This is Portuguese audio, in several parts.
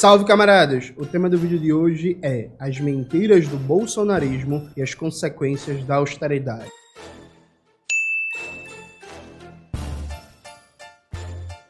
Salve camaradas! O tema do vídeo de hoje é as mentiras do bolsonarismo e as consequências da austeridade.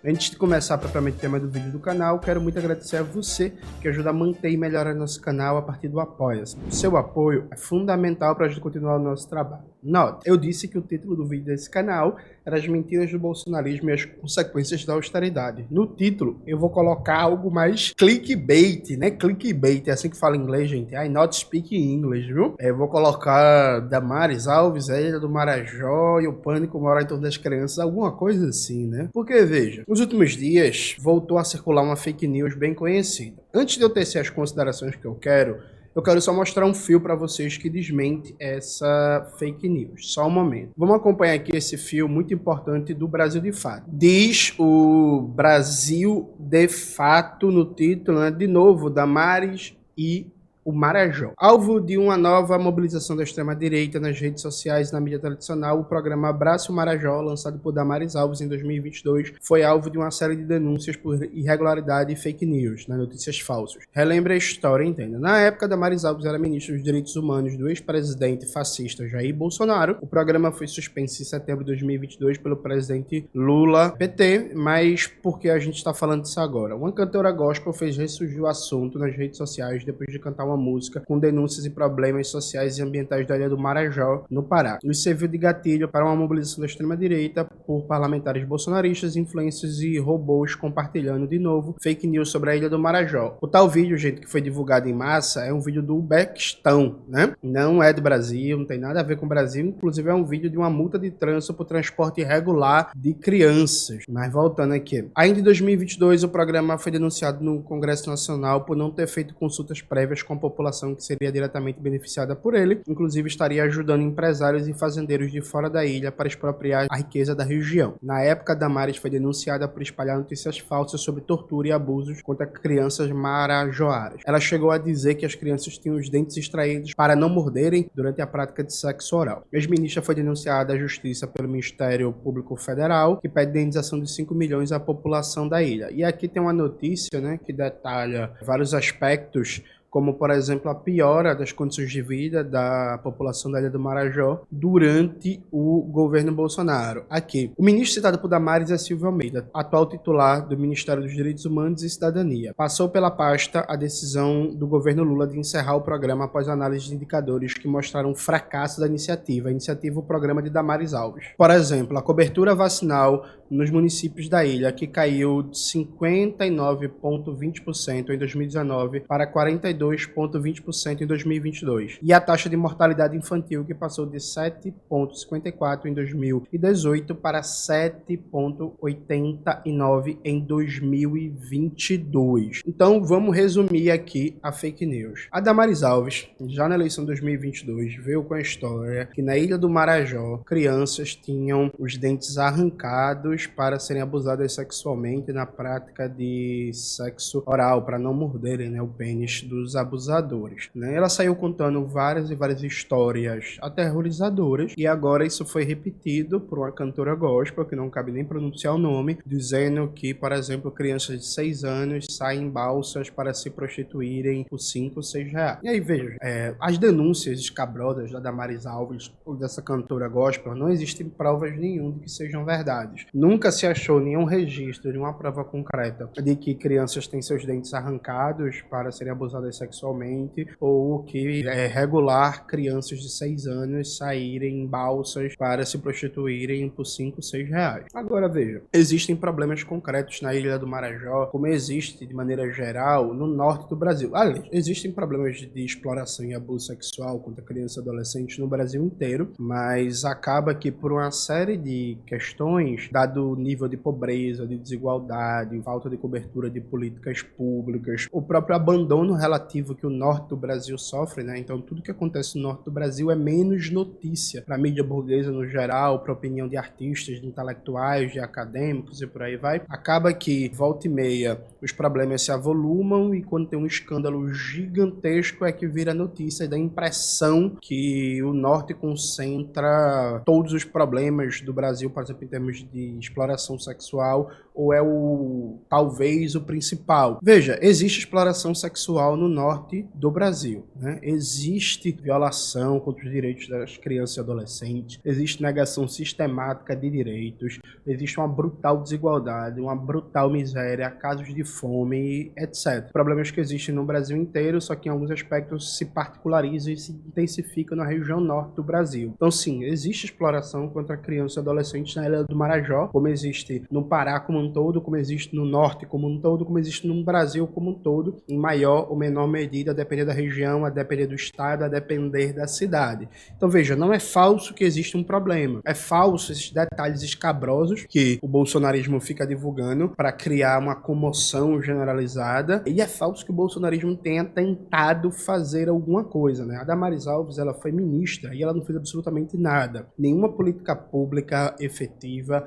Antes de começar propriamente o tema do vídeo do canal, quero muito agradecer a você que ajuda a manter e melhorar nosso canal a partir do Apoia-se. O seu apoio é fundamental para a gente continuar o nosso trabalho. Nota, eu disse que o título do vídeo desse canal era As Mentiras do Bolsonarismo e as Consequências da Austeridade. No título, eu vou colocar algo mais clickbait, né? Clickbait, é assim que fala em inglês, gente. I not speak English, viu? Eu vou colocar Damares Alves, a do Marajó e o Pânico mora em torno das crianças, alguma coisa assim, né? Porque, veja, nos últimos dias voltou a circular uma fake news bem conhecida. Antes de eu tecer as considerações que eu quero, eu quero só mostrar um fio para vocês que desmente essa fake news. Só um momento. Vamos acompanhar aqui esse fio muito importante do Brasil de Fato. Diz o Brasil de Fato no título, né? de novo, Damares e o Marajó. Alvo de uma nova mobilização da extrema-direita nas redes sociais e na mídia tradicional, o programa Abraço Marajó, lançado por Damares Alves em 2022, foi alvo de uma série de denúncias por irregularidade e fake news, né, notícias falsas. Relembre a história, entenda. Na época, Damares Alves era ministro dos Direitos Humanos do ex-presidente fascista Jair Bolsonaro. O programa foi suspenso em setembro de 2022 pelo presidente Lula PT, mas por que a gente está falando disso agora? Uma cantora gospel fez ressurgir o assunto nas redes sociais depois de cantar uma música com denúncias e problemas sociais e ambientais da ilha do Marajó, no Pará. Isso serviu de gatilho para uma mobilização da extrema-direita por parlamentares bolsonaristas, influências e robôs compartilhando de novo fake news sobre a ilha do Marajó. O tal vídeo, gente, que foi divulgado em massa, é um vídeo do Bequistão, né? Não é do Brasil, não tem nada a ver com o Brasil, inclusive é um vídeo de uma multa de trânsito por transporte irregular de crianças. Mas voltando aqui. Ainda em 2022, o programa foi denunciado no Congresso Nacional por não ter feito consultas prévias com população que seria diretamente beneficiada por ele, inclusive estaria ajudando empresários e fazendeiros de fora da ilha para expropriar a riqueza da região. Na época, Damares foi denunciada por espalhar notícias falsas sobre tortura e abusos contra crianças marajoaras. Ela chegou a dizer que as crianças tinham os dentes extraídos para não morderem durante a prática de sexo oral. A ex-ministra foi denunciada à justiça pelo Ministério Público Federal, que pede indenização de 5 milhões à população da ilha. E aqui tem uma notícia né, que detalha vários aspectos como por exemplo a piora das condições de vida da população da Ilha do Marajó durante o governo Bolsonaro. Aqui, o ministro citado por Damares é Silvio Almeida, atual titular do Ministério dos Direitos Humanos e Cidadania. Passou pela pasta a decisão do governo Lula de encerrar o programa após análise de indicadores que mostraram o fracasso da iniciativa. A iniciativa o programa de Damares Alves. Por exemplo, a cobertura vacinal nos municípios da ilha, que caiu de 59,20% em 2019 para 42,20% em 2022. E a taxa de mortalidade infantil, que passou de 7,54% em 2018 para 7,89% em 2022. Então, vamos resumir aqui a fake news. A Damares Alves, já na eleição de 2022, veio com a história que na Ilha do Marajó, crianças tinham os dentes arrancados para serem abusadas sexualmente na prática de sexo oral, para não morderem né, o pênis dos abusadores. Né? Ela saiu contando várias e várias histórias aterrorizadoras e agora isso foi repetido por uma cantora gospel, que não cabe nem pronunciar o nome, dizendo que, por exemplo, crianças de 6 anos saem em balsas para se prostituírem por 5, 6 reais. E aí, veja, é, as denúncias escabrosas da Damaris Alves ou dessa cantora gospel, não existem provas nenhum de que sejam verdades. No Nunca se achou nenhum registro de uma prova concreta de que crianças têm seus dentes arrancados para serem abusadas sexualmente ou que é regular crianças de 6 anos saírem em balsas para se prostituírem por 5, 6 reais. Agora veja, existem problemas concretos na Ilha do Marajó, como existe de maneira geral no norte do Brasil. Aliás, existem problemas de exploração e abuso sexual contra crianças e adolescentes no Brasil inteiro, mas acaba que por uma série de questões, dado nível de pobreza, de desigualdade, falta de cobertura de políticas públicas, o próprio abandono relativo que o norte do Brasil sofre, né? Então tudo que acontece no norte do Brasil é menos notícia para a mídia burguesa no geral, para a opinião de artistas, de intelectuais, de acadêmicos e por aí vai. Acaba que volta e meia os problemas se avolumam e quando tem um escândalo gigantesco é que vira notícia e dá a impressão que o norte concentra todos os problemas do Brasil, por exemplo, em termos de exploração sexual, ou é o talvez o principal. Veja, existe exploração sexual no norte do Brasil, né? Existe violação contra os direitos das crianças e adolescentes, existe negação sistemática de direitos, existe uma brutal desigualdade, uma brutal miséria, casos de fome, etc. Problemas que existem no Brasil inteiro, só que em alguns aspectos se particularizam e se intensificam na região norte do Brasil. Então, sim, existe exploração contra crianças e adolescentes na Ilha do Marajó, como existe no Pará como um todo, como existe no norte como um todo, como existe no Brasil como um todo, em maior ou menor medida, a depender da região, a depender do estado, a depender da cidade. Então, veja, não é falso que existe um problema. É falso esses detalhes escabrosos que o bolsonarismo fica divulgando para criar uma comoção generalizada. E é falso que o bolsonarismo tenha tentado fazer alguma coisa, né? A Damares Alves, ela foi ministra e ela não fez absolutamente nada. Nenhuma política pública efetiva,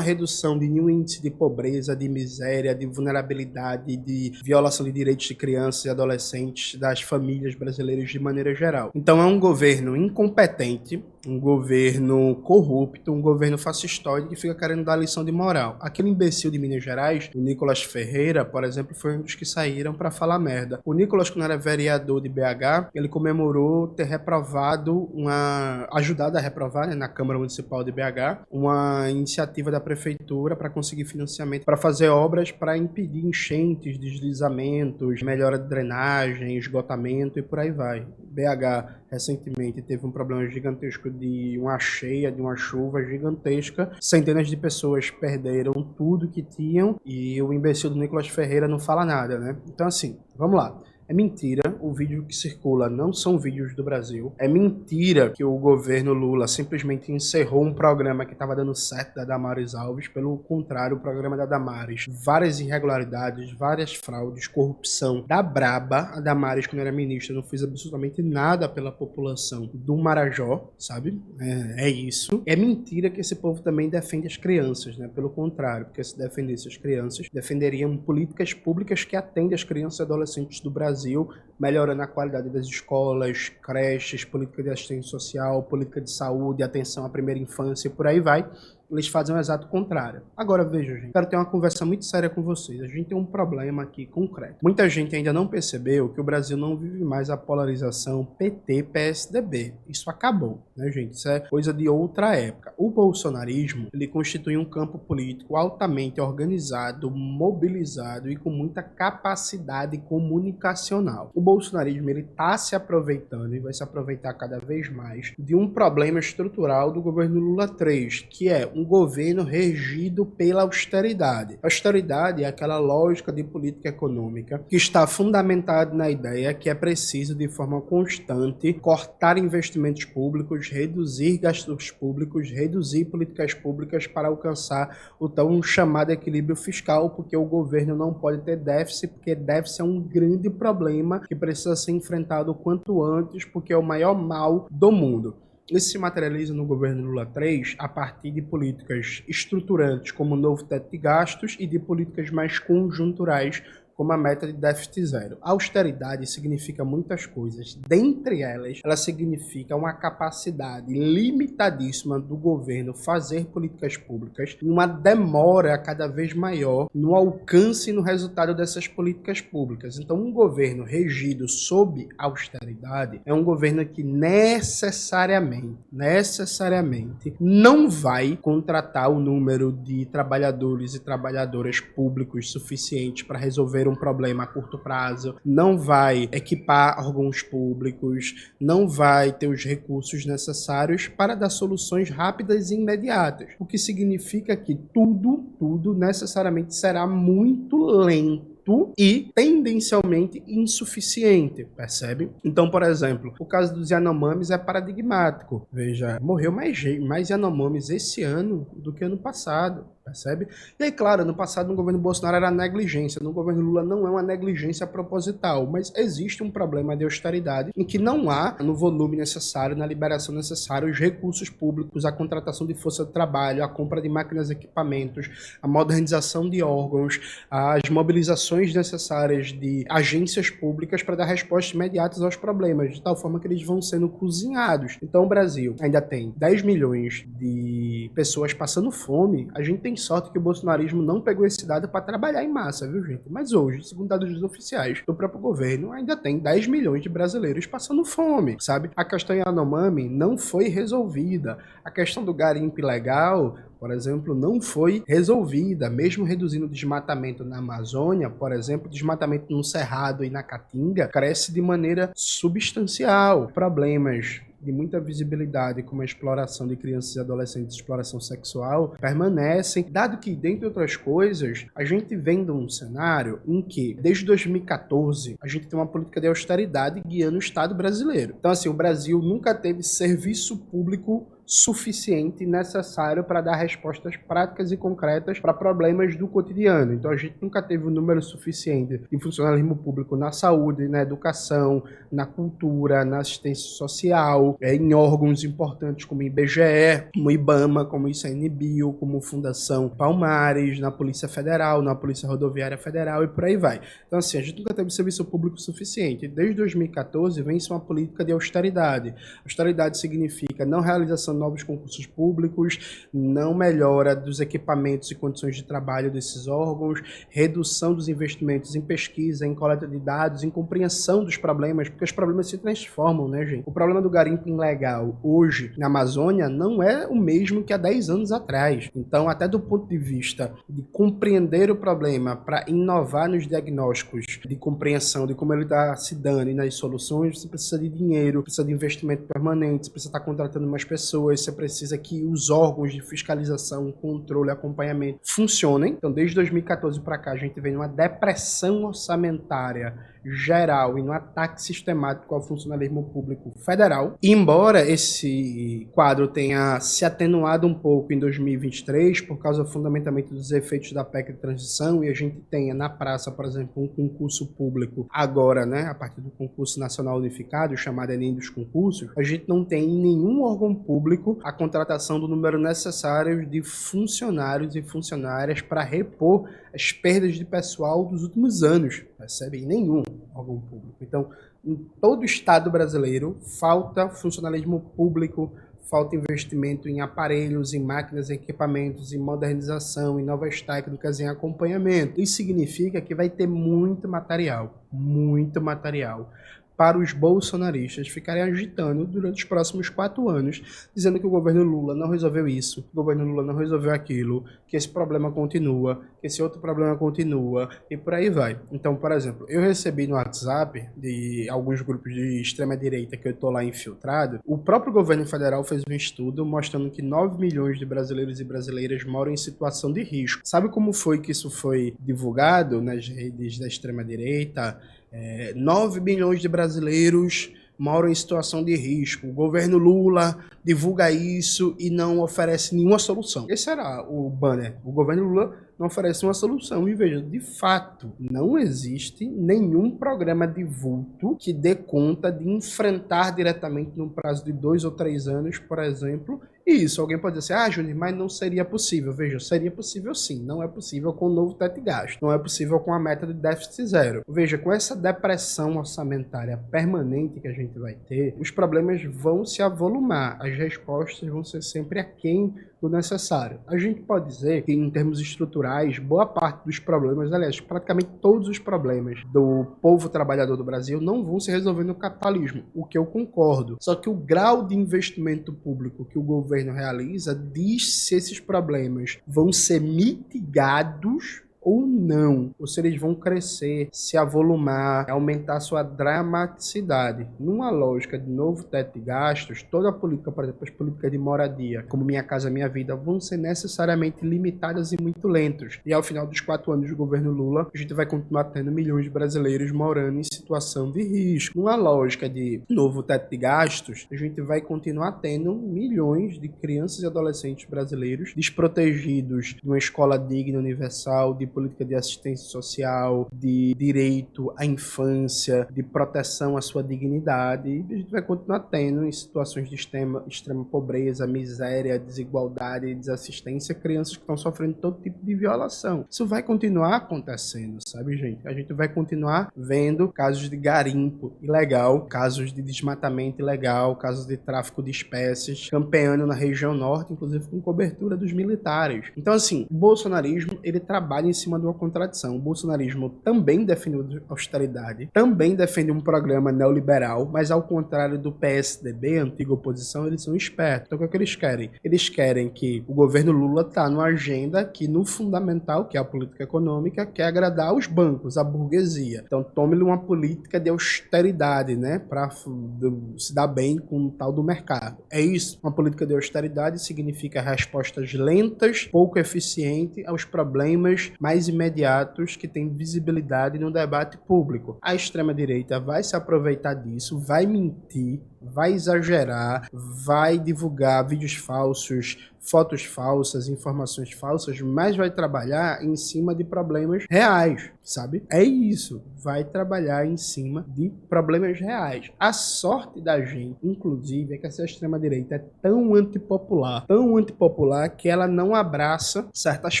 redução de nenhum índice de pobreza, de miséria, de vulnerabilidade, de violação de direitos de crianças e adolescentes, das famílias brasileiras de maneira geral. Então é um governo incompetente, um governo corrupto, um governo fascistoide que fica querendo dar lição de moral. Aquele imbecil de Minas Gerais, o Nicolas Ferreira, por exemplo, foi um dos que saíram para falar merda. O Nicolas, quando era vereador de BH, ele comemorou ter reprovado uma. ajudado a reprovar né, na Câmara Municipal de BH uma iniciativa da prefeitura para conseguir financiamento para fazer obras para impedir enchentes, deslizamentos, melhora de drenagem, esgotamento e por aí vai. BH recentemente teve um problema gigantesco de uma cheia, de uma chuva gigantesca. Centenas de pessoas perderam tudo que tinham e o imbecil do Nicolas Ferreira não fala nada, né? Então, assim, vamos lá. É mentira, o vídeo que circula não são vídeos do Brasil. É mentira que o governo Lula simplesmente encerrou um programa que estava dando certo da Damares Alves. Pelo contrário, o programa da Damares, várias irregularidades, várias fraudes, corrupção da braba. A Damares, quando era ministra, não fez absolutamente nada pela população do Marajó, sabe? É, é isso. É mentira que esse povo também defende as crianças, né? Pelo contrário, porque se defendesse as crianças, defenderiam políticas públicas que atendem as crianças e adolescentes do Brasil Brasil, melhorando a qualidade das escolas, creches, política de assistência social, política de saúde, atenção à primeira infância e por aí vai eles fazem o exato contrário. Agora, veja, gente, quero ter uma conversa muito séria com vocês. A gente tem um problema aqui concreto. Muita gente ainda não percebeu que o Brasil não vive mais a polarização PT-PSDB. Isso acabou, né, gente? Isso é coisa de outra época. O bolsonarismo, ele constitui um campo político altamente organizado, mobilizado e com muita capacidade comunicacional. O bolsonarismo, ele está se aproveitando e vai se aproveitar cada vez mais de um problema estrutural do governo Lula 3, que é um governo regido pela austeridade. A austeridade é aquela lógica de política econômica que está fundamentada na ideia que é preciso, de forma constante, cortar investimentos públicos, reduzir gastos públicos, reduzir políticas públicas para alcançar o tão chamado equilíbrio fiscal, porque o governo não pode ter déficit, porque déficit é um grande problema que precisa ser enfrentado o quanto antes, porque é o maior mal do mundo. Isso se materializa no governo Lula 3 a partir de políticas estruturantes, como o novo teto de gastos, e de políticas mais conjunturais, como a meta de déficit zero. austeridade significa muitas coisas. Dentre elas, ela significa uma capacidade limitadíssima do governo fazer políticas públicas uma demora cada vez maior no alcance e no resultado dessas políticas públicas. Então, um governo regido sob austeridade é um governo que necessariamente, necessariamente não vai contratar o número de trabalhadores e trabalhadoras públicos suficiente para resolver um problema a curto prazo, não vai equipar órgãos públicos, não vai ter os recursos necessários para dar soluções rápidas e imediatas. O que significa que tudo, tudo necessariamente será muito lento e tendencialmente insuficiente, percebe? Então, por exemplo, o caso dos Yanomamis é paradigmático. Veja, morreu mais, mais Yanomamis esse ano do que ano passado percebe? E aí, claro, no passado, no governo Bolsonaro era negligência, no governo Lula não é uma negligência proposital, mas existe um problema de austeridade em que não há, no volume necessário, na liberação necessária, os recursos públicos, a contratação de força de trabalho, a compra de máquinas e equipamentos, a modernização de órgãos, as mobilizações necessárias de agências públicas para dar respostas imediatas aos problemas, de tal forma que eles vão sendo cozinhados. Então, o Brasil ainda tem 10 milhões de pessoas passando fome. A gente tem sorte que o bolsonarismo não pegou esse dado para trabalhar em massa, viu, gente? Mas hoje, segundo dados oficiais do próprio governo, ainda tem 10 milhões de brasileiros passando fome, sabe? A questão Yanomami não foi resolvida. A questão do garimpo ilegal por exemplo, não foi resolvida, mesmo reduzindo o desmatamento na Amazônia, por exemplo, o desmatamento no Cerrado e na Caatinga cresce de maneira substancial. Problemas de muita visibilidade, como a exploração de crianças e adolescentes, exploração sexual, permanecem, dado que, dentre outras coisas, a gente vem um cenário em que, desde 2014, a gente tem uma política de austeridade guiando o Estado brasileiro. Então, assim, o Brasil nunca teve serviço público suficiente e necessário para dar respostas práticas e concretas para problemas do cotidiano. Então a gente nunca teve um número suficiente de funcionalismo público na saúde, na educação, na cultura, na assistência social, é, em órgãos importantes como o IBGE, como o IBAMA, como o ICNBio, como Fundação Palmares, na Polícia Federal, na Polícia Rodoviária Federal e por aí vai. Então assim, a gente nunca teve serviço público suficiente. Desde 2014 vem-se uma política de austeridade. Austeridade significa não realização novos concursos públicos, não melhora dos equipamentos e condições de trabalho desses órgãos, redução dos investimentos em pesquisa, em coleta de dados, em compreensão dos problemas, porque os problemas se transformam, né, gente? O problema do garimpo ilegal hoje na Amazônia não é o mesmo que há 10 anos atrás. Então, até do ponto de vista de compreender o problema para inovar nos diagnósticos de compreensão de como ele está se dando e nas soluções, você precisa de dinheiro, precisa de investimento permanente, você precisa estar contratando mais pessoas, pessoas, você precisa que os órgãos de fiscalização, controle, acompanhamento funcionem. Então, desde 2014 para cá, a gente vem numa depressão orçamentária geral e no ataque sistemático ao funcionalismo público federal. Embora esse quadro tenha se atenuado um pouco em 2023 por causa fundamentalmente dos efeitos da PEC de transição e a gente tenha na praça, por exemplo, um concurso público agora, né, a partir do concurso nacional unificado, chamado Enem dos concursos, a gente não tem em nenhum órgão público a contratação do número necessário de funcionários e funcionárias para repor as perdas de pessoal dos últimos anos, percebe? Nenhum órgão público. Então, em todo o Estado brasileiro, falta funcionalismo público, falta investimento em aparelhos, em máquinas, em equipamentos, em modernização, em novas técnicas, em acompanhamento. Isso significa que vai ter muito material, muito material para os bolsonaristas ficarem agitando durante os próximos quatro anos, dizendo que o governo Lula não resolveu isso, o governo Lula não resolveu aquilo, que esse problema continua, que esse outro problema continua, e por aí vai. Então, por exemplo, eu recebi no WhatsApp de alguns grupos de extrema-direita que eu estou lá infiltrado, o próprio governo federal fez um estudo mostrando que 9 milhões de brasileiros e brasileiras moram em situação de risco. Sabe como foi que isso foi divulgado nas redes da extrema-direita? É, 9 milhões de brasileiros moram em situação de risco. O governo Lula divulga isso e não oferece nenhuma solução. Esse era o banner. O governo Lula não oferece uma solução. E veja, de fato, não existe nenhum programa de vulto que dê conta de enfrentar diretamente num prazo de dois ou três anos, por exemplo, isso. Alguém pode dizer, ah, Júnior, mas não seria possível. Veja, seria possível sim. Não é possível com o novo teto de gasto. Não é possível com a meta de déficit zero. Veja, com essa depressão orçamentária permanente que a gente vai ter, os problemas vão se avolumar. As respostas vão ser sempre aquém do necessário. A gente pode dizer que, em termos estruturais, boa parte dos problemas, aliás, praticamente todos os problemas do povo trabalhador do Brasil não vão se resolver no capitalismo, o que eu concordo. Só que o grau de investimento público que o governo realiza diz se esses problemas vão ser mitigados ou não, ou se eles vão crescer, se avolumar, aumentar sua dramaticidade. Numa lógica de novo teto de gastos, toda a política, por exemplo, as políticas de moradia, como Minha Casa Minha Vida, vão ser necessariamente limitadas e muito lentos. E ao final dos quatro anos do governo Lula, a gente vai continuar tendo milhões de brasileiros morando em situação de risco. Numa lógica de novo teto de gastos, a gente vai continuar tendo milhões de crianças e adolescentes brasileiros desprotegidos de uma escola digna, universal, de política de assistência social, de direito à infância, de proteção à sua dignidade. E a gente vai continuar tendo em situações de extrema, extrema pobreza, miséria, desigualdade, desassistência, crianças que estão sofrendo todo tipo de violação. Isso vai continuar acontecendo, sabe, gente? A gente vai continuar vendo casos de garimpo ilegal, casos de desmatamento ilegal, casos de tráfico de espécies, campeando na região norte, inclusive com cobertura dos militares. Então, assim, o bolsonarismo, ele trabalha em cima de uma contradição. O bolsonarismo também defende austeridade, também defende um programa neoliberal, mas ao contrário do PSDB, antiga oposição, eles são espertos. Então o que, é que eles querem? Eles querem que o governo Lula está numa agenda que no fundamental, que é a política econômica, quer agradar os bancos, a burguesia. Então tome-lhe uma política de austeridade, né, para se dar bem com o tal do mercado. É isso. Uma política de austeridade significa respostas lentas, pouco eficientes aos problemas mais mais imediatos que têm visibilidade no debate público. A extrema-direita vai se aproveitar disso, vai mentir, vai exagerar, vai divulgar vídeos falsos, fotos falsas, informações falsas, mas vai trabalhar em cima de problemas reais, sabe? É isso, vai trabalhar em cima de problemas reais. A sorte da gente, inclusive, é que essa extrema-direita é tão antipopular, tão antipopular, que ela não abraça certas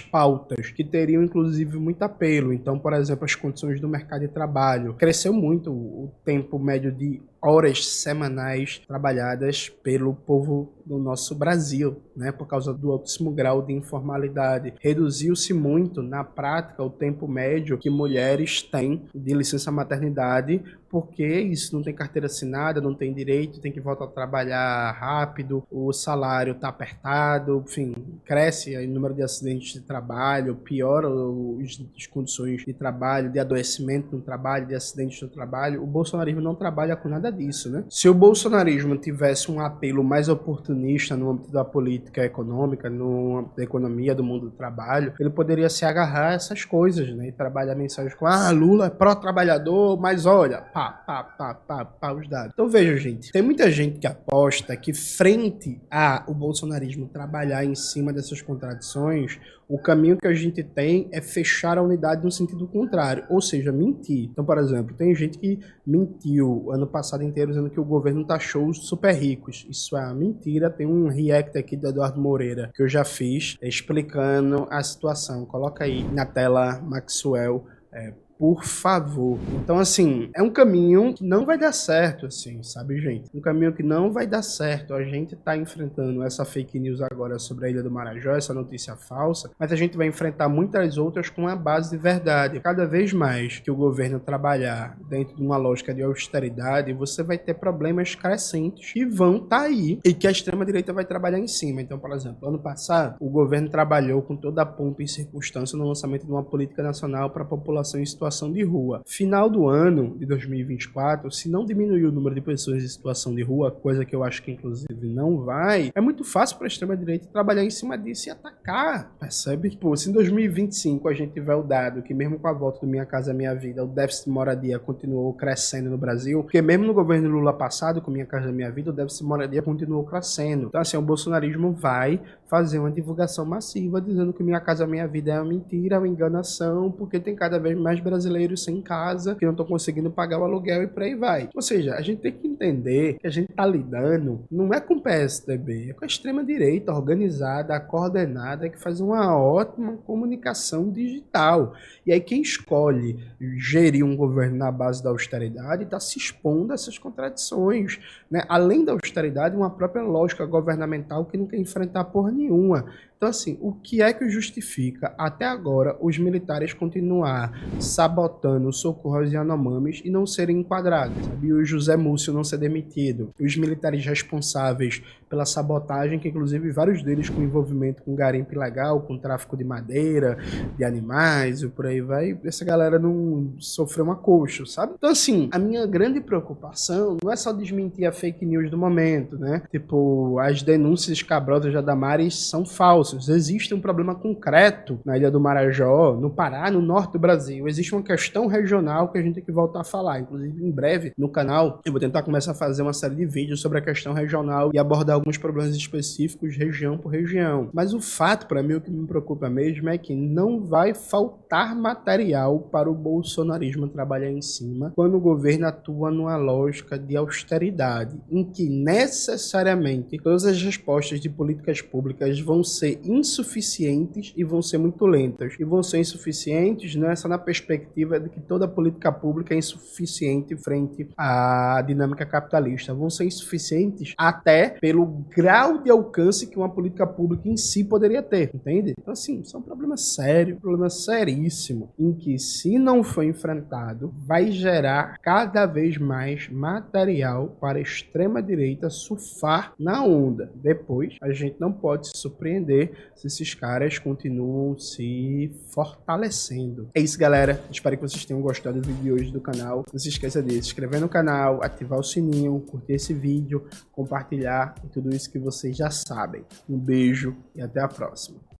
pautas que teriam, inclusive, muito apelo. Então, por exemplo, as condições do mercado de trabalho. Cresceu muito o tempo médio de horas semanais trabalhadas pelo povo do nosso Brasil, né, por causa do altíssimo grau de informalidade. Reduziu-se muito, na prática, o tempo médio que mulheres têm de licença maternidade porque isso não tem carteira assinada, não tem direito, tem que voltar a trabalhar rápido, o salário está apertado, enfim, cresce o número de acidentes de trabalho, piora as condições de trabalho, de adoecimento no trabalho, de acidentes no trabalho. O bolsonarismo não trabalha com nada disso, né? Se o bolsonarismo tivesse um apelo mais oportunista no âmbito da política econômica, no âmbito da economia, do mundo do trabalho, ele poderia se agarrar a essas coisas, né? E trabalhar mensagens com, ah, Lula é pró-trabalhador, mas olha, pá, pá, pá, pá, pá, os dados. Então veja, gente, tem muita gente que aposta que frente a o bolsonarismo trabalhar em cima dessas contradições, o caminho que a gente tem é fechar a unidade no sentido contrário, ou seja, mentir. Então, por exemplo, tem gente que mentiu ano passado inteiro dizendo que o governo taxou os super ricos. Isso é mentira. Tem um react aqui do Eduardo Moreira que eu já fiz explicando a situação. Coloca aí na tela, Maxwell. É, por favor. Então, assim, é um caminho que não vai dar certo, assim, sabe, gente? Um caminho que não vai dar certo. A gente tá enfrentando essa fake news agora sobre a Ilha do Marajó, essa notícia falsa, mas a gente vai enfrentar muitas outras com a base de verdade. Cada vez mais que o governo trabalhar dentro de uma lógica de austeridade, você vai ter problemas crescentes que vão tá aí e que a extrema-direita vai trabalhar em cima. Então, por exemplo, ano passado, o governo trabalhou com toda a pompa e circunstância no lançamento de uma política nacional para a população em situação situação de rua. Final do ano de 2024, se não diminuir o número de pessoas em situação de rua, coisa que eu acho que inclusive não vai, é muito fácil para a extrema-direita trabalhar em cima disso e atacar, percebe? Pô, se em 2025 a gente tiver o dado que mesmo com a volta do Minha Casa Minha Vida, o déficit de moradia continuou crescendo no Brasil, porque mesmo no governo Lula passado, com Minha Casa Minha Vida, o déficit de moradia continuou crescendo. Então, assim, o bolsonarismo vai fazer uma divulgação massiva dizendo que Minha Casa Minha Vida é uma mentira, uma enganação, porque tem cada vez mais brasileiros brasileiros sem casa, que não estão conseguindo pagar o aluguel e por aí vai. Ou seja, a gente tem que entender que a gente está lidando não é com o PSDB, é com a extrema-direita organizada, coordenada, que faz uma ótima comunicação digital. E aí quem escolhe gerir um governo na base da austeridade está se expondo a essas contradições. Né? Além da austeridade, uma própria lógica governamental que não quer enfrentar por nenhuma Então, assim, o que é que justifica até agora os militares continuar sabotando o socorro aos Yanomamis e não serem enquadrados? E o José Múcio não ser demitido? Os militares responsáveis pela sabotagem, que inclusive vários deles com envolvimento com garimpo ilegal, com tráfico de madeira, de animais e por aí vai, essa galera não sofreu uma coxa, sabe? Então, assim, a minha grande preocupação não é só desmentir a fake news do momento, né? Tipo, as denúncias escabrosas da Damares são falsas. Existe um problema concreto na Ilha do Marajó, no Pará, no norte do Brasil. Existe uma questão regional que a gente tem que voltar a falar. Inclusive, em breve, no canal, eu vou tentar começar a fazer uma série de vídeos sobre a questão regional e abordar alguns problemas específicos região por região. Mas o fato, para mim, o que me preocupa mesmo é que não vai faltar material para o bolsonarismo trabalhar em cima quando o governo atua numa lógica de austeridade, em que necessariamente todas as respostas de políticas públicas vão ser insuficientes e vão ser muito lentas. E vão ser insuficientes não é só na perspectiva de que toda política pública é insuficiente frente à dinâmica capitalista. Vão ser insuficientes até pelo grau de alcance que uma política pública em si poderia ter, entende? Então, assim, isso é um problema sério, um problema seríssimo, em que, se não for enfrentado, vai gerar cada vez mais material para a extrema-direita surfar na onda. Depois, a gente não pode se surpreender se esses caras continuam se fortalecendo. É isso, galera. Espero que vocês tenham gostado do vídeo de hoje do canal. Não se esqueça de se inscrever no canal, ativar o sininho, curtir esse vídeo, compartilhar e tudo isso que vocês já sabem. Um beijo e até a próxima.